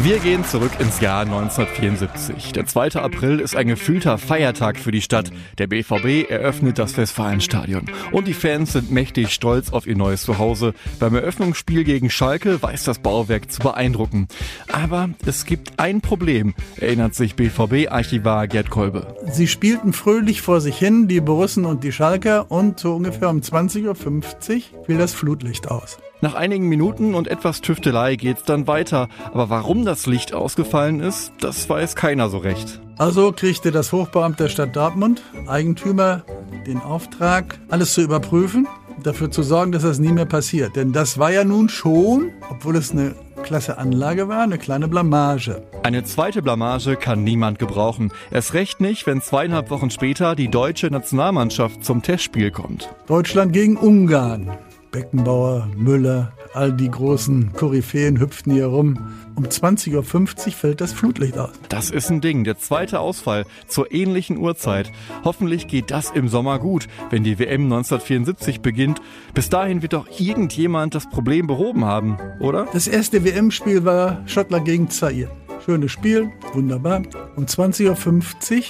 Wir gehen zurück ins Jahr 1974. Der 2. April ist ein gefühlter Feiertag für die Stadt. Der BVB eröffnet das Westfalenstadion. Und die Fans sind mächtig stolz auf ihr neues Zuhause. Beim Eröffnungsspiel gegen Schalke weiß das Bauwerk zu beeindrucken. Aber es gibt ein Problem, erinnert sich BVB-Archivar Gerd Kolbe. Sie spielten fröhlich vor sich hin, die Borussen und die Schalker, und so ungefähr um 20.50 Uhr fiel das Flutlicht aus. Nach einigen Minuten und etwas Tüftelei geht's dann weiter. Aber warum das Licht ausgefallen ist, das weiß keiner so recht. Also kriegte das Hochbeamt der Stadt Dortmund, Eigentümer, den Auftrag, alles zu überprüfen, dafür zu sorgen, dass das nie mehr passiert. Denn das war ja nun schon, obwohl es eine klasse Anlage war, eine kleine Blamage. Eine zweite Blamage kann niemand gebrauchen. Erst recht nicht, wenn zweieinhalb Wochen später die deutsche Nationalmannschaft zum Testspiel kommt. Deutschland gegen Ungarn. Beckenbauer, Müller, all die großen Koryphäen hüpften hier rum. Um 20.50 Uhr fällt das Flutlicht aus. Das ist ein Ding. Der zweite Ausfall zur ähnlichen Uhrzeit. Hoffentlich geht das im Sommer gut, wenn die WM 1974 beginnt. Bis dahin wird doch irgendjemand das Problem behoben haben, oder? Das erste WM-Spiel war Schottland gegen Zaire. Schönes Spiel, wunderbar. Um 20.50 Uhr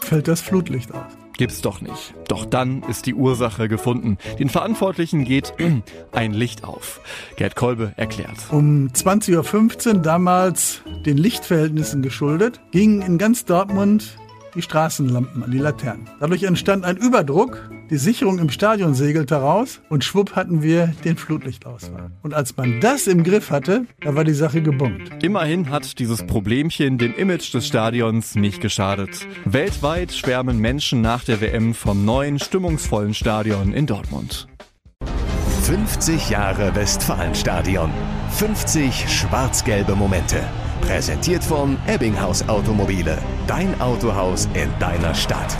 fällt das Flutlicht aus. Gibt's doch nicht. Doch dann ist die Ursache gefunden. Den Verantwortlichen geht ein Licht auf. Gerd Kolbe erklärt. Um 20.15 Uhr, damals den Lichtverhältnissen geschuldet, gingen in ganz Dortmund die Straßenlampen an die Laternen. Dadurch entstand ein Überdruck, die Sicherung im Stadion segelte raus und schwupp hatten wir den Flutlichtausfall. Und als man das im Griff hatte, da war die Sache gebummt. Immerhin hat dieses Problemchen dem Image des Stadions nicht geschadet. Weltweit schwärmen Menschen nach der WM vom neuen, stimmungsvollen Stadion in Dortmund. 50 Jahre Westfalenstadion. 50 schwarz-gelbe Momente. Präsentiert von Ebbinghaus Automobile. Dein Autohaus in deiner Stadt.